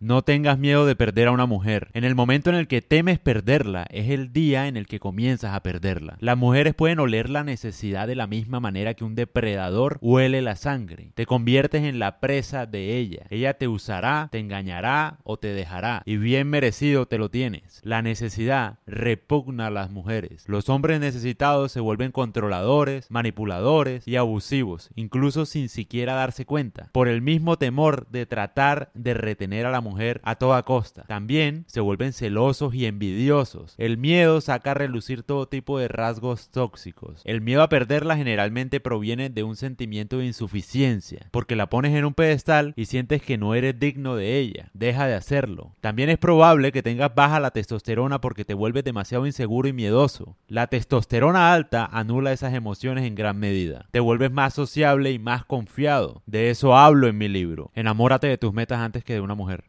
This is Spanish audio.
No tengas miedo de perder a una mujer. En el momento en el que temes perderla, es el día en el que comienzas a perderla. Las mujeres pueden oler la necesidad de la misma manera que un depredador huele la sangre. Te conviertes en la presa de ella. Ella te usará, te engañará o te dejará. Y bien merecido te lo tienes. La necesidad repugna a las mujeres. Los hombres necesitados se vuelven controladores, manipuladores y abusivos, incluso sin siquiera darse cuenta, por el mismo temor de tratar de retener a la mujer mujer a toda costa. También se vuelven celosos y envidiosos. El miedo saca a relucir todo tipo de rasgos tóxicos. El miedo a perderla generalmente proviene de un sentimiento de insuficiencia, porque la pones en un pedestal y sientes que no eres digno de ella. Deja de hacerlo. También es probable que tengas baja la testosterona porque te vuelves demasiado inseguro y miedoso. La testosterona alta anula esas emociones en gran medida. Te vuelves más sociable y más confiado. De eso hablo en mi libro. Enamórate de tus metas antes que de una mujer.